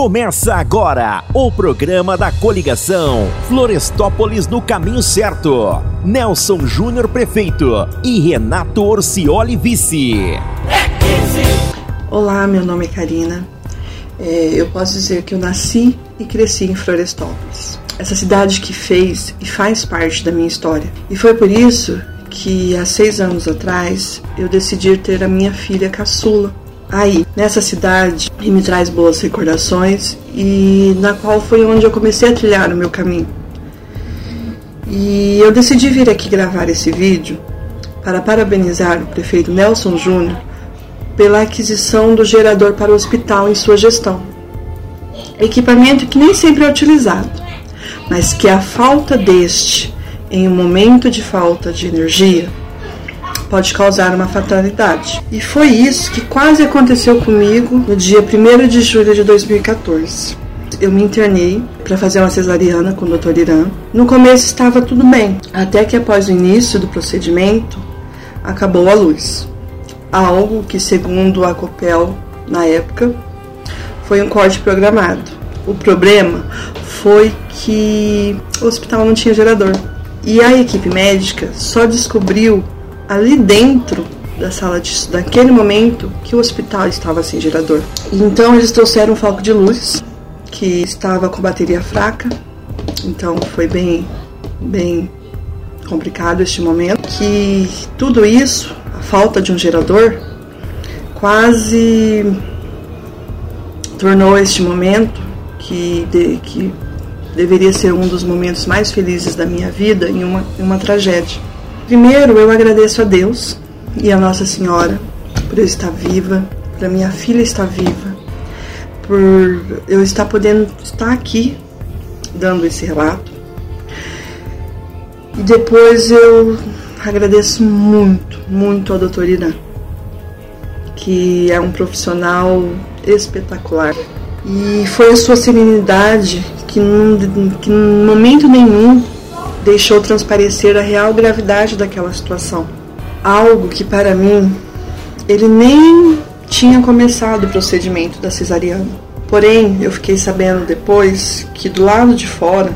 Começa agora o programa da coligação Florestópolis no caminho certo. Nelson Júnior prefeito e Renato Orcioli vice. Olá, meu nome é Karina. É, eu posso dizer que eu nasci e cresci em Florestópolis. Essa cidade que fez e faz parte da minha história. E foi por isso que há seis anos atrás eu decidi ter a minha filha caçula aí, nessa cidade, e me traz boas recordações e na qual foi onde eu comecei a trilhar o meu caminho. E eu decidi vir aqui gravar esse vídeo para parabenizar o prefeito Nelson Júnior pela aquisição do gerador para o hospital em sua gestão. Equipamento que nem sempre é utilizado, mas que a falta deste em um momento de falta de energia pode causar uma fatalidade. E foi isso que quase aconteceu comigo no dia 1 de julho de 2014. Eu me internei para fazer uma cesariana com o Dr. Irã. No começo estava tudo bem, até que após o início do procedimento, acabou a luz. Algo que, segundo a COPEL na época, foi um corte programado. O problema foi que o hospital não tinha gerador. E a equipe médica só descobriu ali dentro da sala de daquele momento que o hospital estava sem gerador. Então eles trouxeram um foco de luz que estava com bateria fraca. Então foi bem bem complicado este momento. Que tudo isso, a falta de um gerador, quase tornou este momento que, de, que deveria ser um dos momentos mais felizes da minha vida em uma, em uma tragédia. Primeiro, eu agradeço a Deus e a Nossa Senhora por eu estar viva, por a minha filha estar viva, por eu estar podendo estar aqui dando esse relato. E depois eu agradeço muito, muito ao Dr. Irã, que é um profissional espetacular. E foi a sua serenidade que, num, que em momento nenhum deixou transparecer a real gravidade daquela situação. Algo que para mim ele nem tinha começado o procedimento da cesariana. Porém, eu fiquei sabendo depois que do lado de fora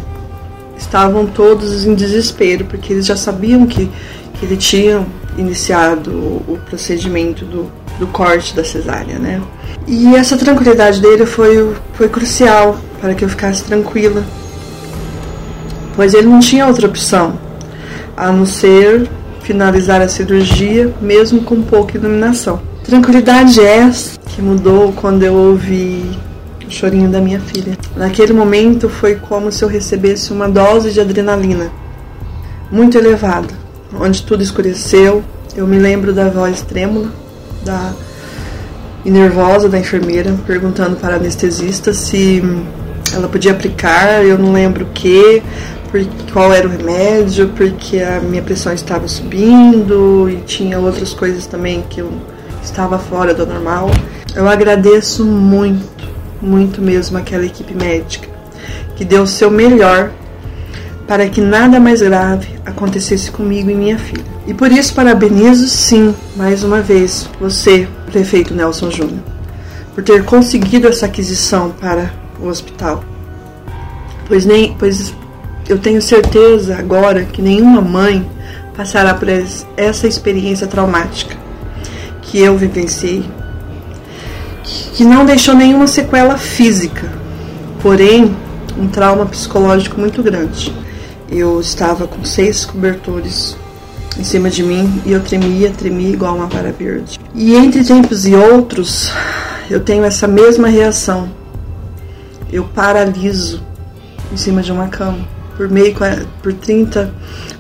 estavam todos em desespero, porque eles já sabiam que, que ele tinha iniciado o, o procedimento do, do corte da cesárea, né? E essa tranquilidade dele foi, foi crucial para que eu ficasse tranquila, pois ele não tinha outra opção a não ser finalizar a cirurgia, mesmo com pouca iluminação. Tranquilidade essa que mudou quando eu ouvi o chorinho da minha filha. Naquele momento foi como se eu recebesse uma dose de adrenalina muito elevada, onde tudo escureceu. Eu me lembro da voz trêmula da e nervosa da enfermeira perguntando para a anestesista se ela podia aplicar, eu não lembro o que, qual era o remédio, porque a minha pressão estava subindo e tinha outras coisas também que eu estava fora do normal. Eu agradeço muito, muito mesmo aquela equipe médica que deu o seu melhor para que nada mais grave acontecesse comigo e minha filha. E por isso parabenizo sim, mais uma vez, você, prefeito Nelson Júnior, por ter conseguido essa aquisição para o hospital. Pois, nem, pois eu tenho certeza agora que nenhuma mãe passará por essa experiência traumática que eu vivenciei, que não deixou nenhuma sequela física, porém um trauma psicológico muito grande. Eu estava com seis cobertores em cima de mim e eu tremia, tremia igual uma vara verde. E entre tempos e outros, eu tenho essa mesma reação. Eu paraliso em cima de uma cama por meio por 30,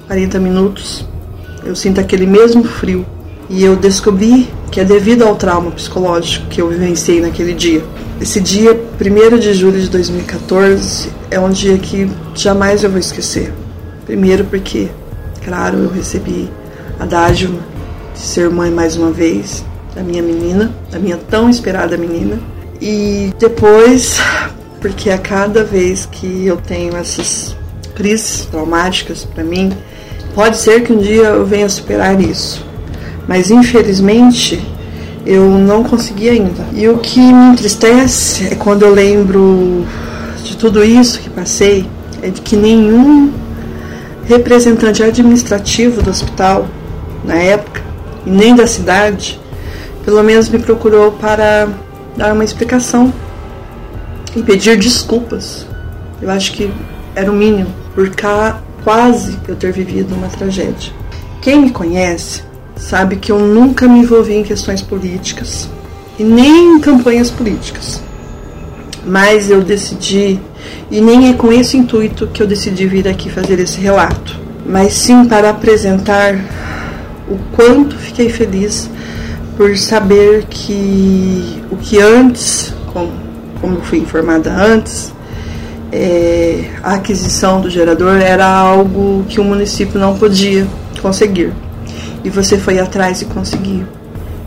40 minutos. Eu sinto aquele mesmo frio e eu descobri que é devido ao trauma psicológico que eu vivenciei naquele dia. Esse dia, 1 de julho de 2014, é um dia que jamais eu vou esquecer. Primeiro porque, claro, eu recebi a dádiva de ser mãe mais uma vez da minha menina, da minha tão esperada menina. E depois, porque a cada vez que eu tenho essas crises traumáticas para mim, pode ser que um dia eu venha superar isso. Mas infelizmente, eu não consegui ainda. E o que me entristece é quando eu lembro de tudo isso que passei, é de que nenhum representante administrativo do hospital na época, e nem da cidade, pelo menos me procurou para dar uma explicação e pedir desculpas. Eu acho que era o mínimo, por cá, quase eu ter vivido uma tragédia. Quem me conhece sabe que eu nunca me envolvi em questões políticas e nem em campanhas políticas. Mas eu decidi, e nem é com esse intuito que eu decidi vir aqui fazer esse relato, mas sim para apresentar o quanto fiquei feliz por saber que o que antes, como, como fui informada antes, é, a aquisição do gerador era algo que o município não podia conseguir. E você foi atrás e conseguiu.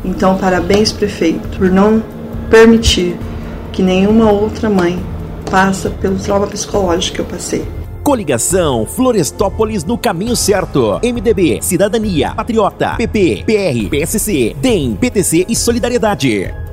Então, parabéns, prefeito, por não permitir que nenhuma outra mãe passe pelo trauma psicológico que eu passei. Coligação Florestópolis no caminho certo. MDB, Cidadania, Patriota, PP, PR, PSC, DEM, PTC e Solidariedade.